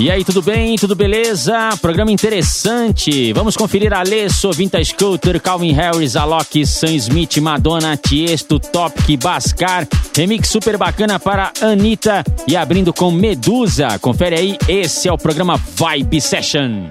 E aí, tudo bem? Tudo beleza? Programa interessante. Vamos conferir Alesso, Vintage Culture, Calvin Harris, Alok, Sam Smith, Madonna, Tiesto, Topic, Bascar. Remix super bacana para Anitta e abrindo com Medusa. Confere aí, esse é o programa Vibe Session.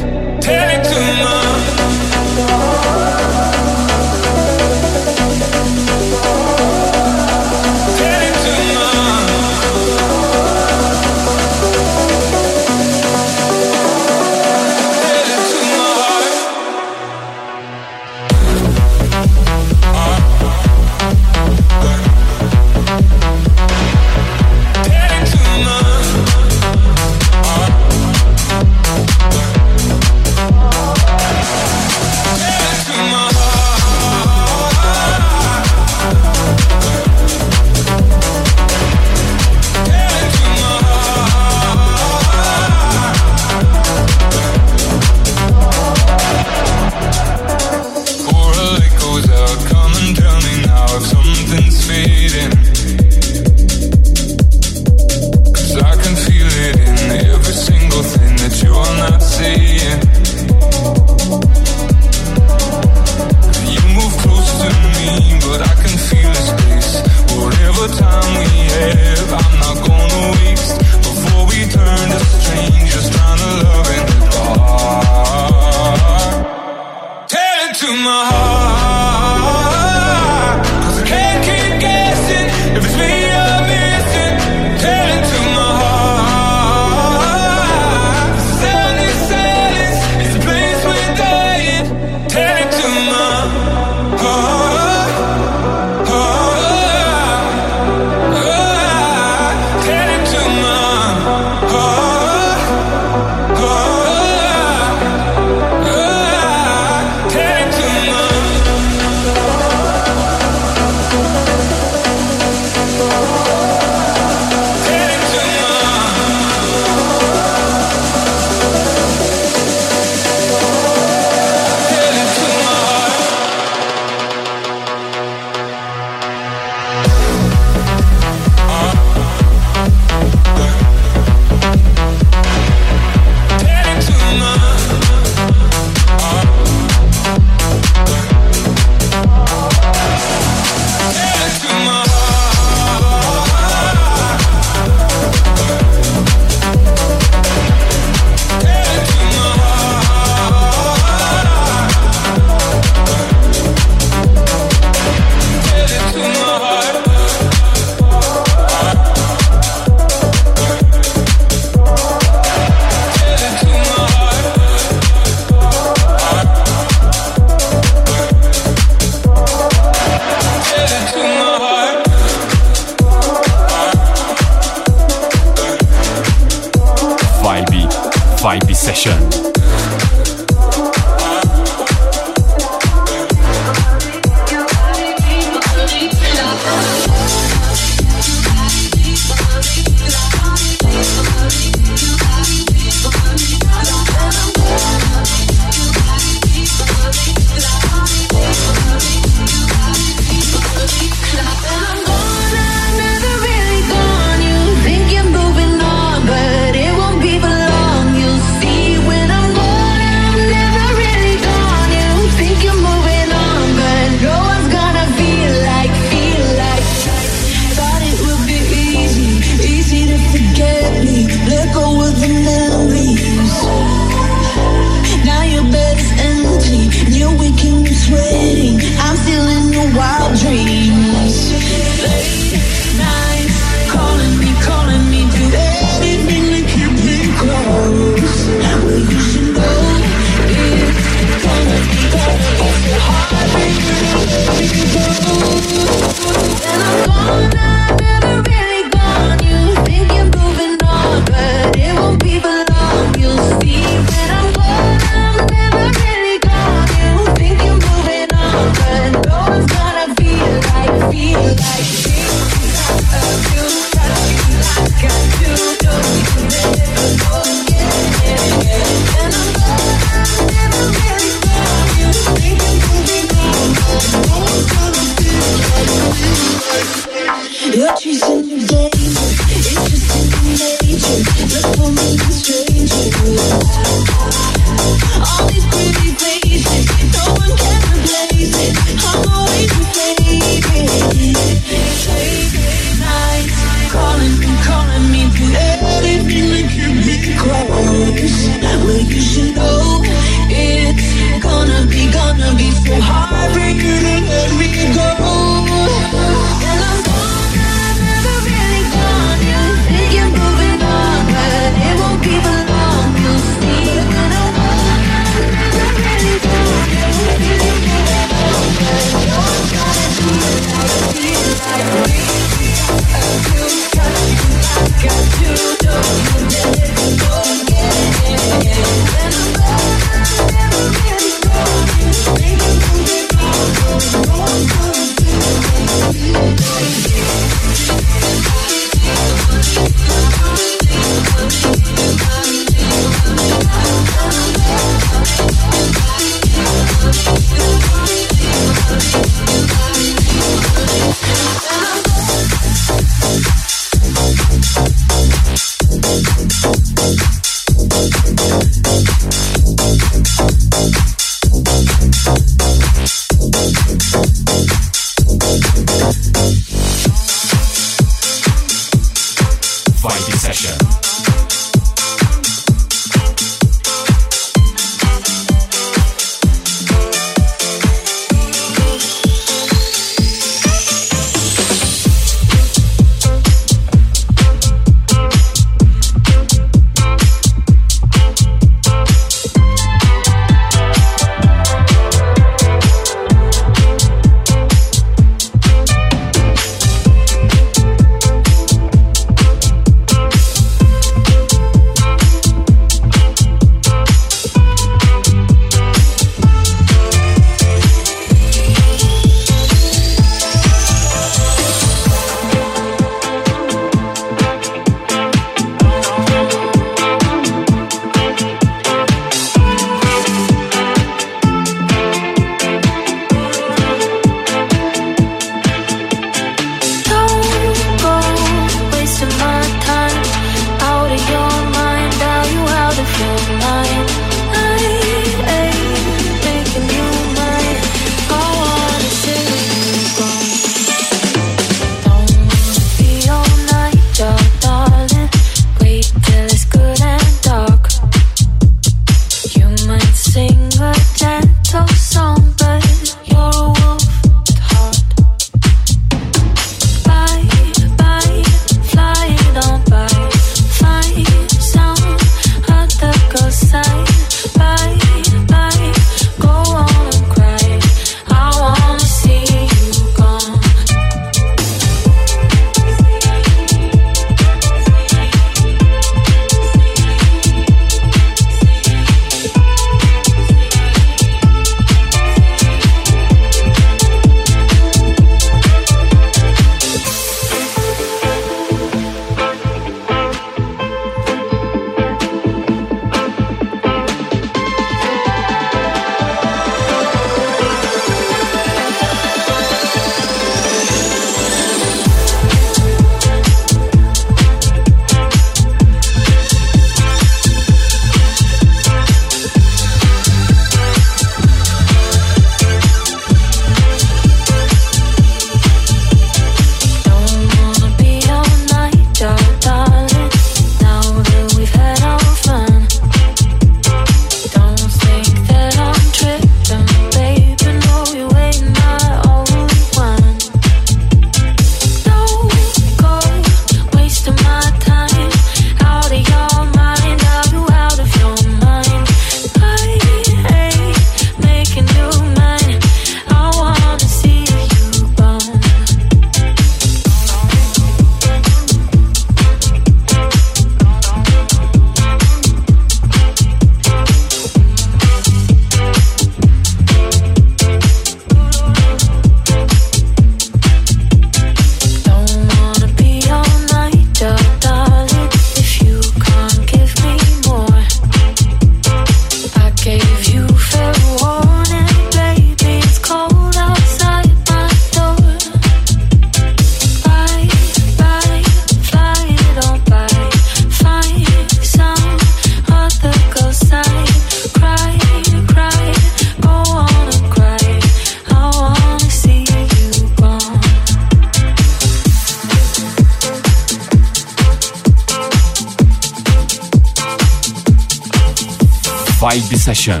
Session.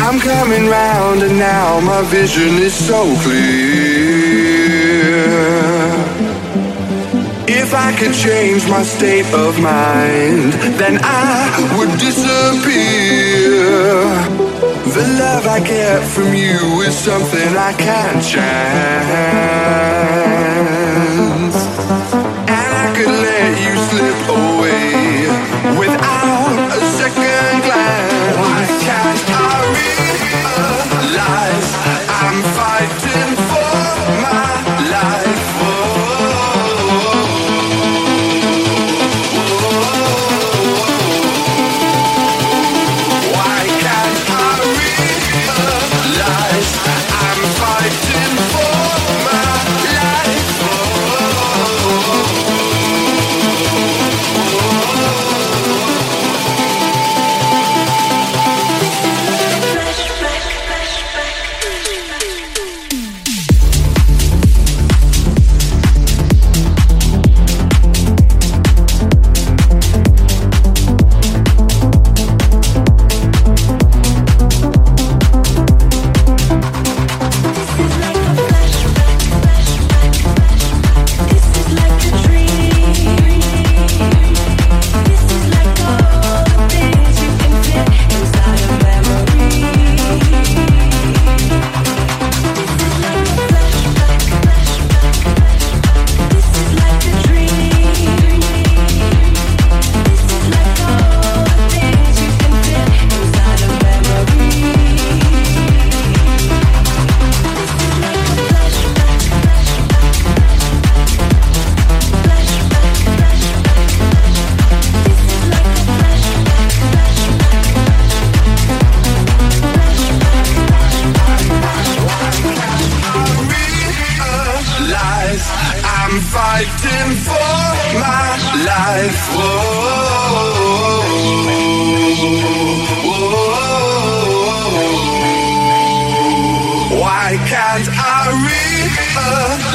I'm coming round and now my vision is so clear. Change my state of mind, then I would disappear. The love I get from you is something I can't chance.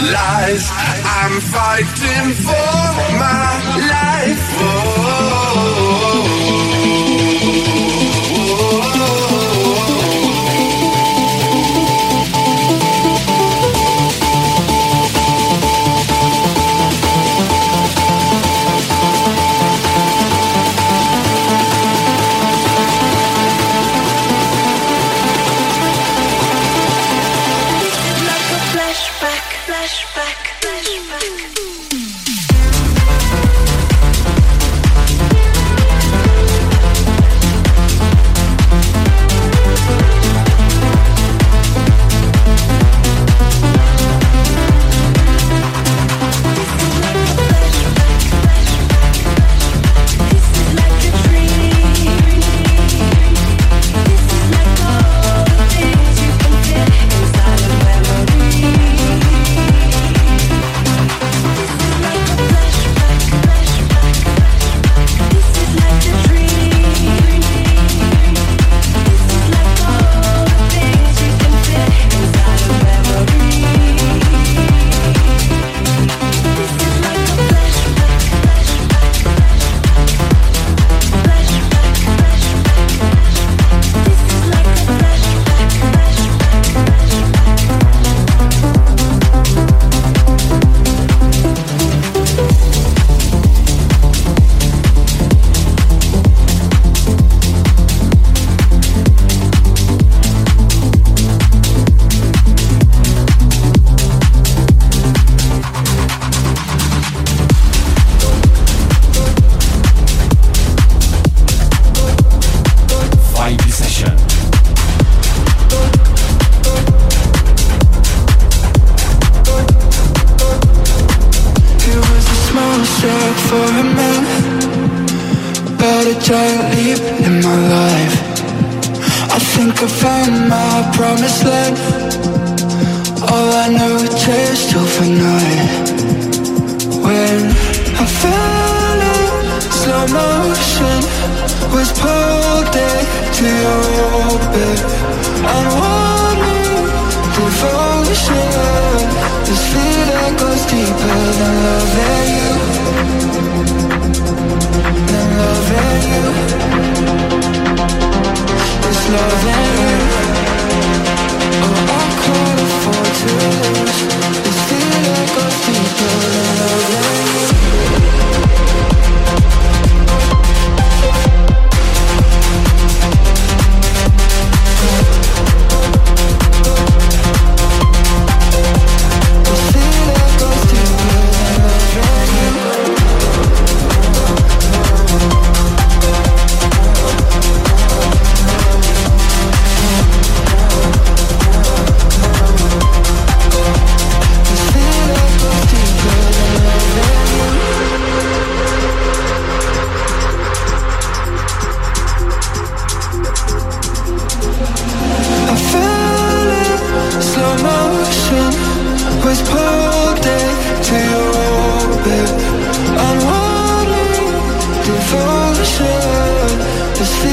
Realize I'm fighting for my life? Whoa. love to see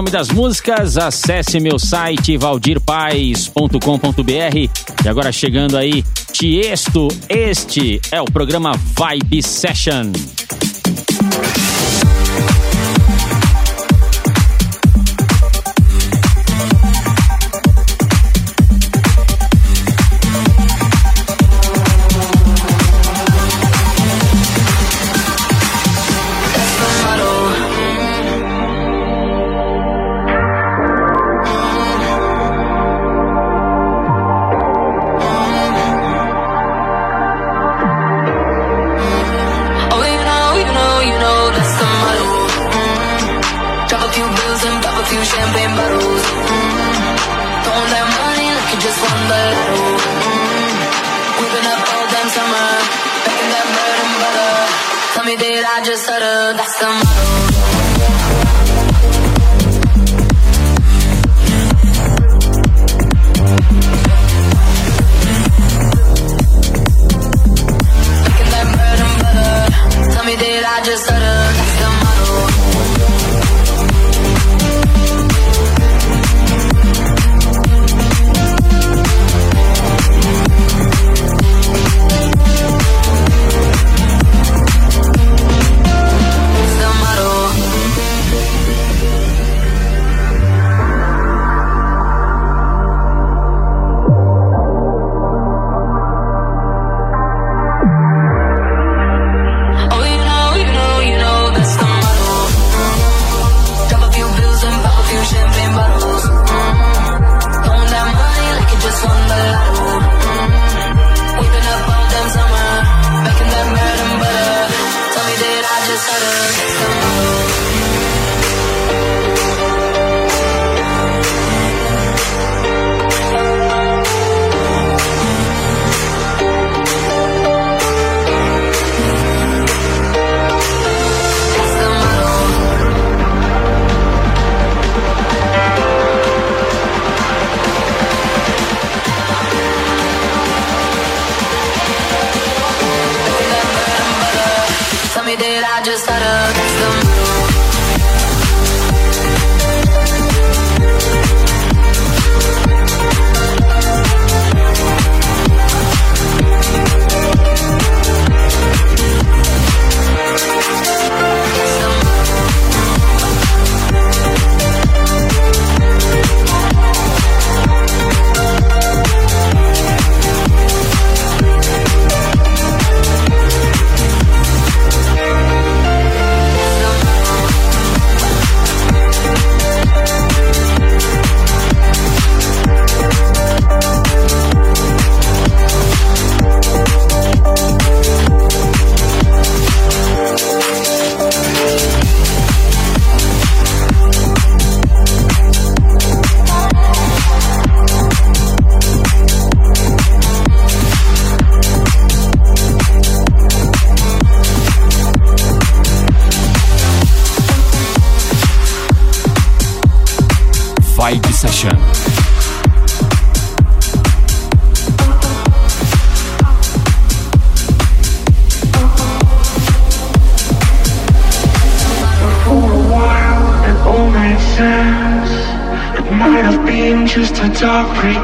nome das músicas, acesse meu site valdirpais.com.br. E agora chegando aí, Tiesto, este é o programa Vibe Session.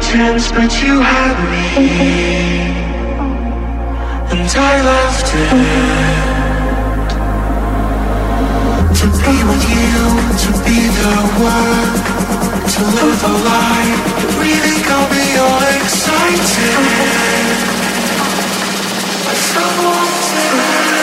Pretense, but you had me, and I left it. To be with you, to be the one, to live a life that really got me all excited. I so wanted.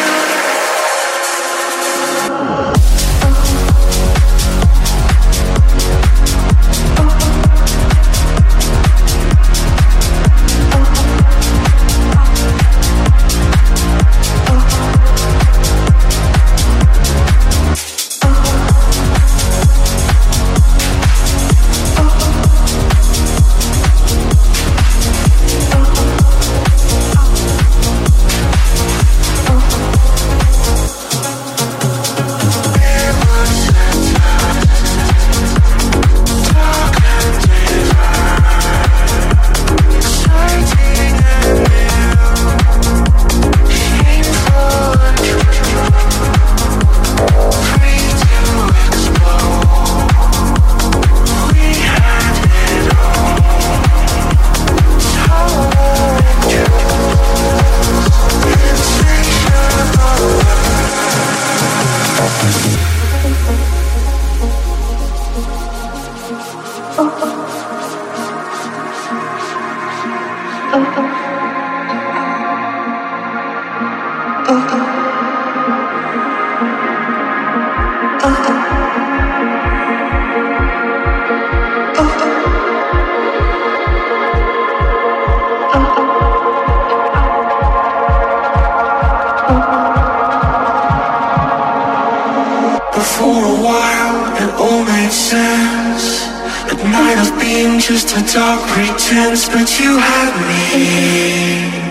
for a while, it all made sense. It might have been just a dark pretense, but you had me.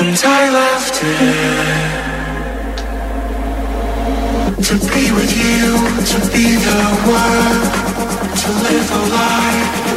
And I left it. To be with you, to be the one To live a lie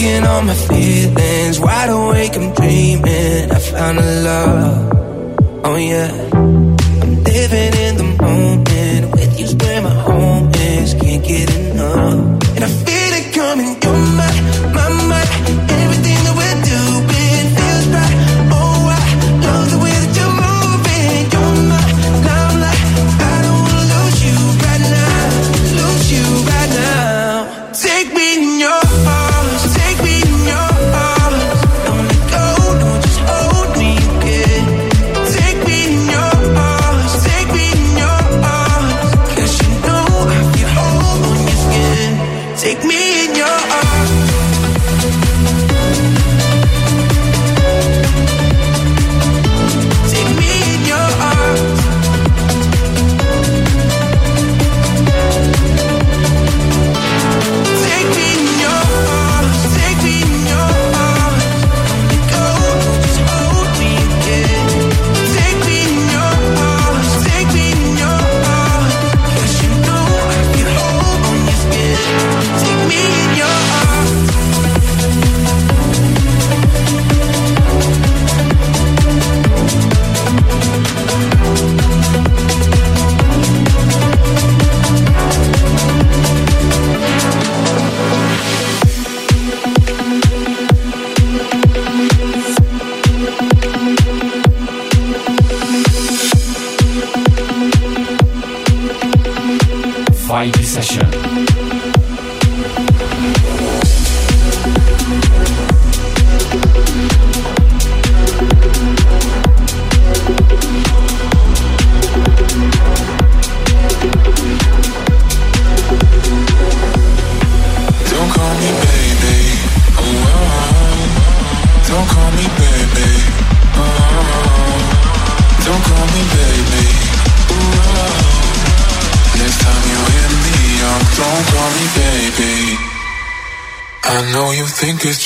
Working on my feelings, wide awake, I'm dreaming. I found a love, oh yeah.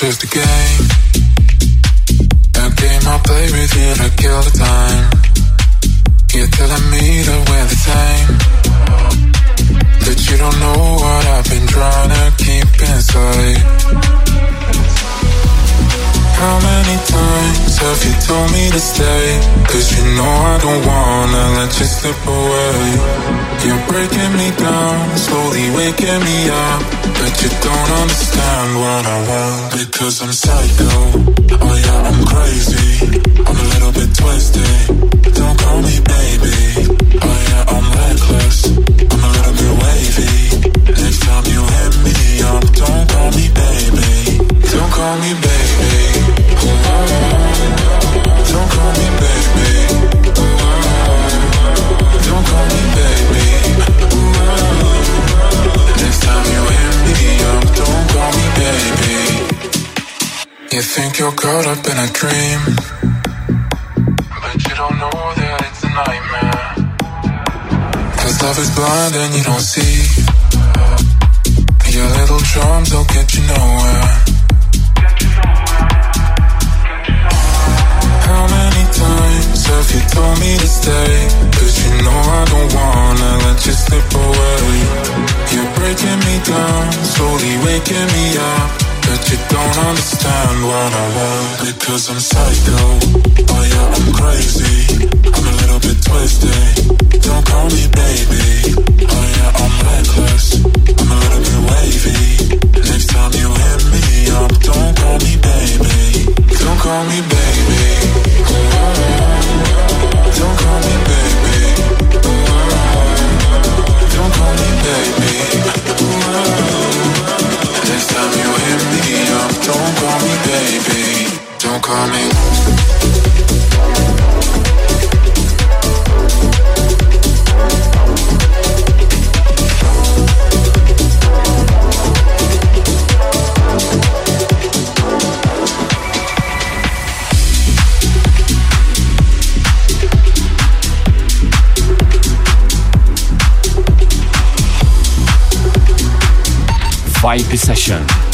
Just a game. A game I play with you to kill the time. You're telling me that we're the same. That you don't know what I've been trying to keep inside. How many times have you told me to stay? Cause you know I don't wanna let you slip away. You're breaking me down, slowly waking me up. But you don't understand what I want Because I'm psycho. Oh yeah, I'm crazy. I'm a little bit twisted. Don't call me baby. Oh yeah, I'm reckless. I'm a little bit wavy. Next time you hit me up Don't call me baby. Don't call me baby think you're caught up in a dream, but you don't know that it's a nightmare. Cause love is blind and you don't see. Your little charms don't get you nowhere. How many times have you told me to stay? Cause you know I don't wanna let you slip away. You're breaking me down, slowly waking me you don't understand what I want because I'm psycho. Oh yeah, I'm crazy. I'm a little bit twisted. Don't call me baby. Oh yeah, I'm reckless. I'm a little bit wavy. Next time you hit me up, don't call me baby. Don't call me baby. Don't call me baby. Don't call me baby. Don't call me Vibe Session.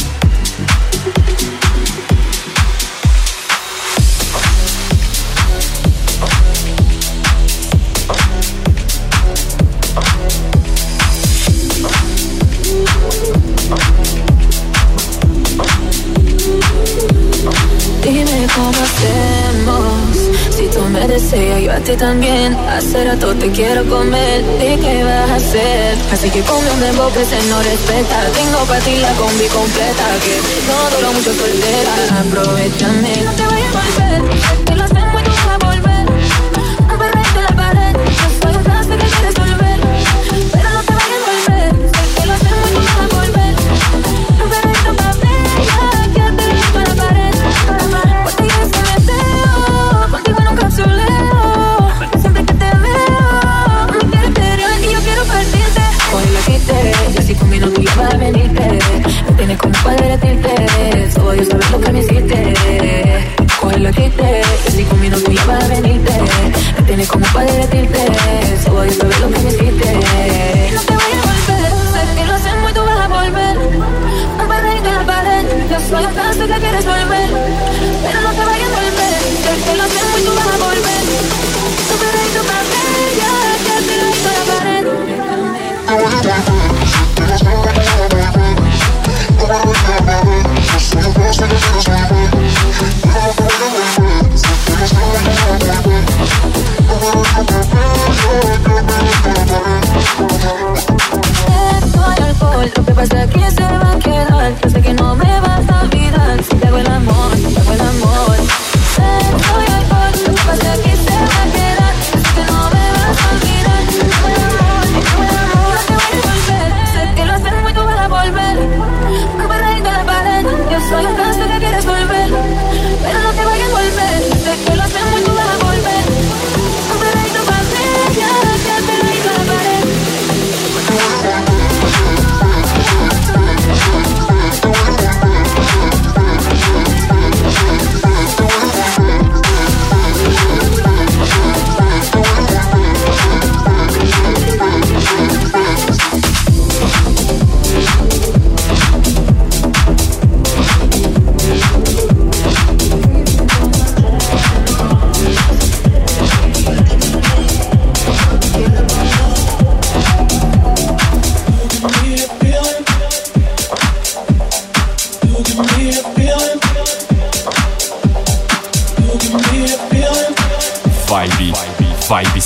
Ti también Hacer a todo te quiero comer. ¿Y qué vas a hacer? Así que come un dembow que se no respeta. Tengo para ti la combi completa Que no duro mucho soltera. Aprovechame. No te vayas a volver Que lo hacemos y tú vas a volver. Un perrito en la pared. Yo soy un que quieres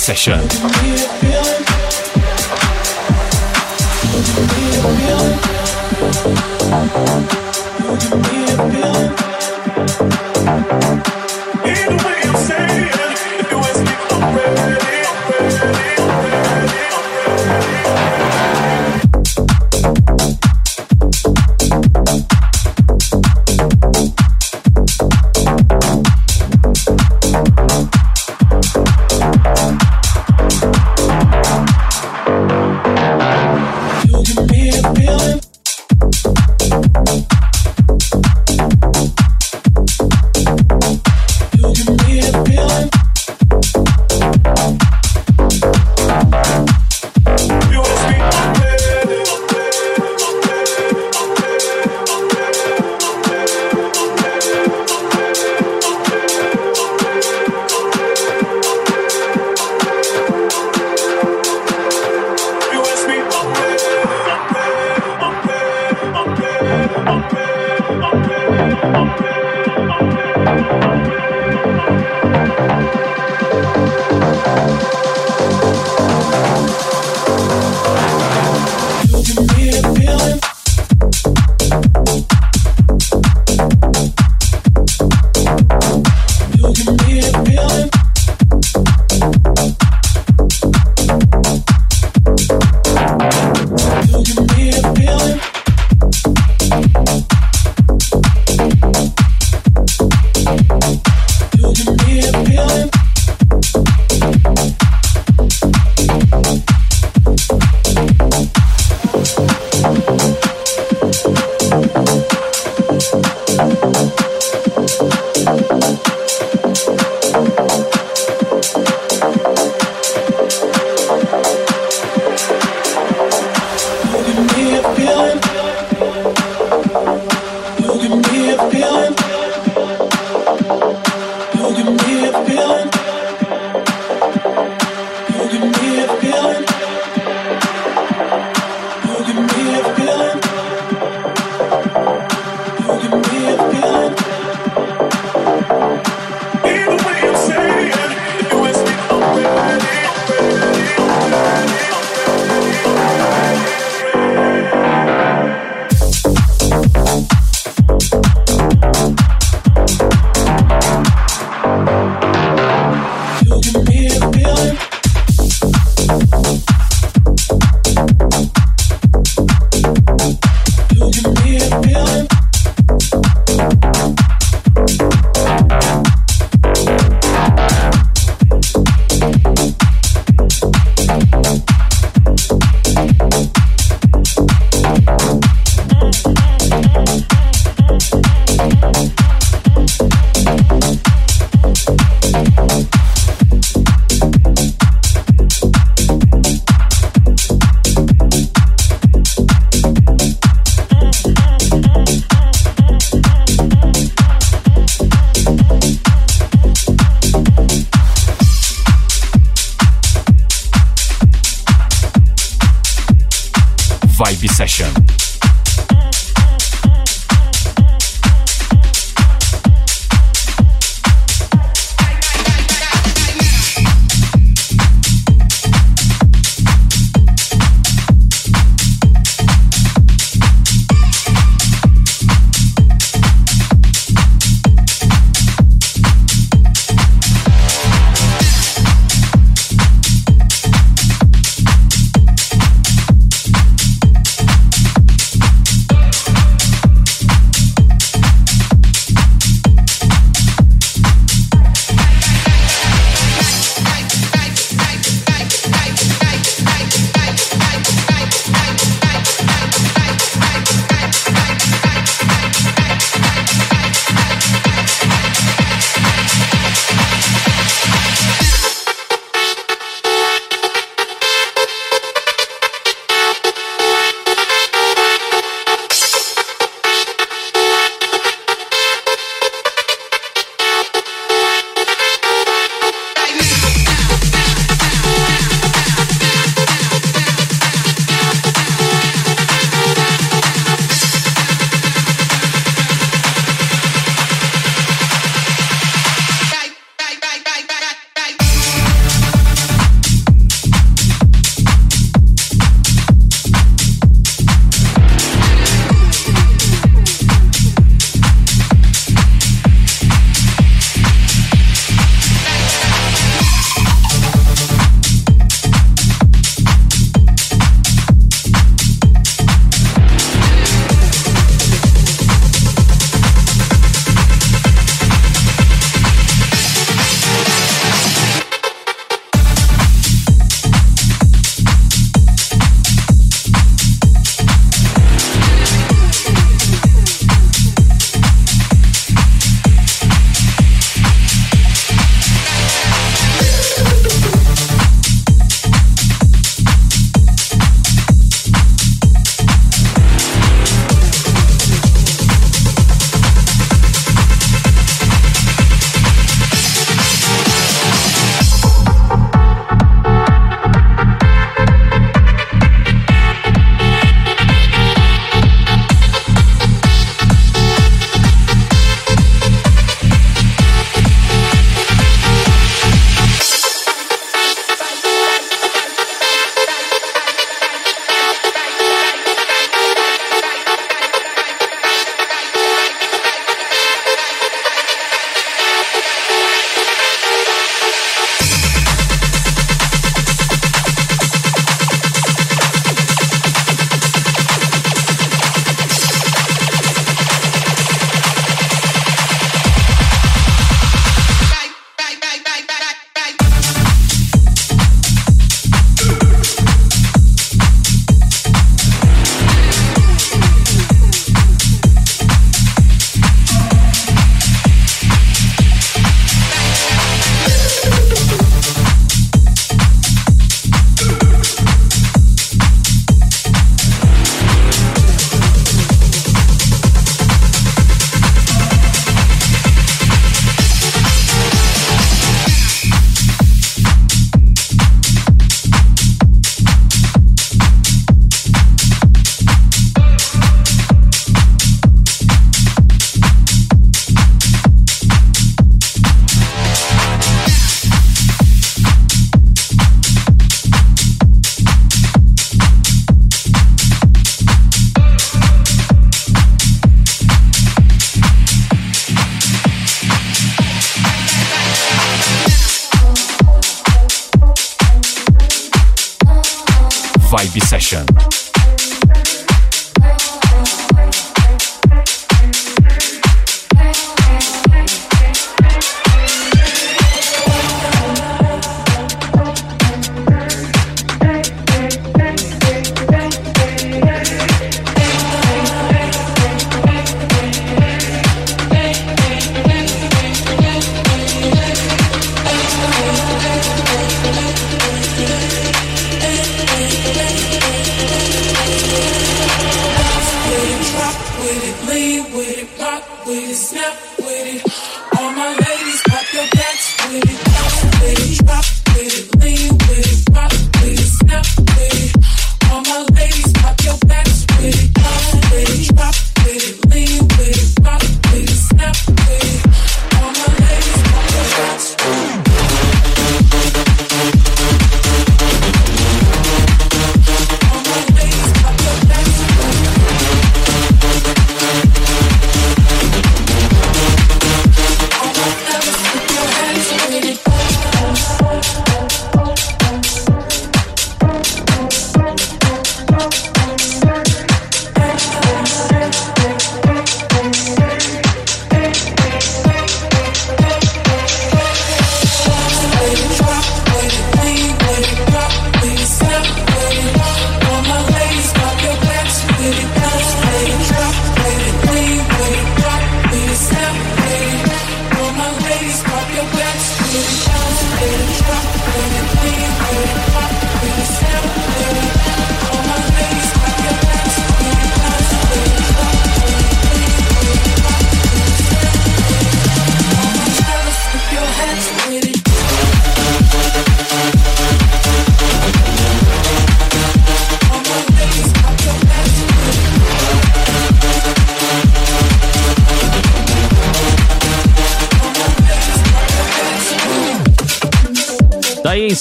Session. it feeling.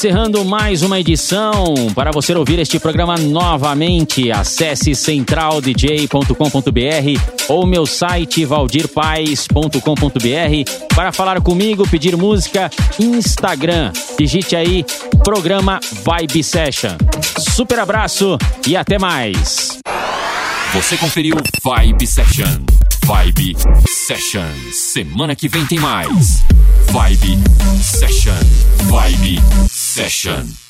Encerrando mais uma edição. Para você ouvir este programa novamente, acesse centraldj.com.br ou meu site valdirpaes.com.br para falar comigo, pedir música, Instagram. Digite aí programa Vibe Session. Super abraço e até mais. Você conferiu Vibe Session. Vibe Session. Semana que vem tem mais. Vibe Session. Vibe Session.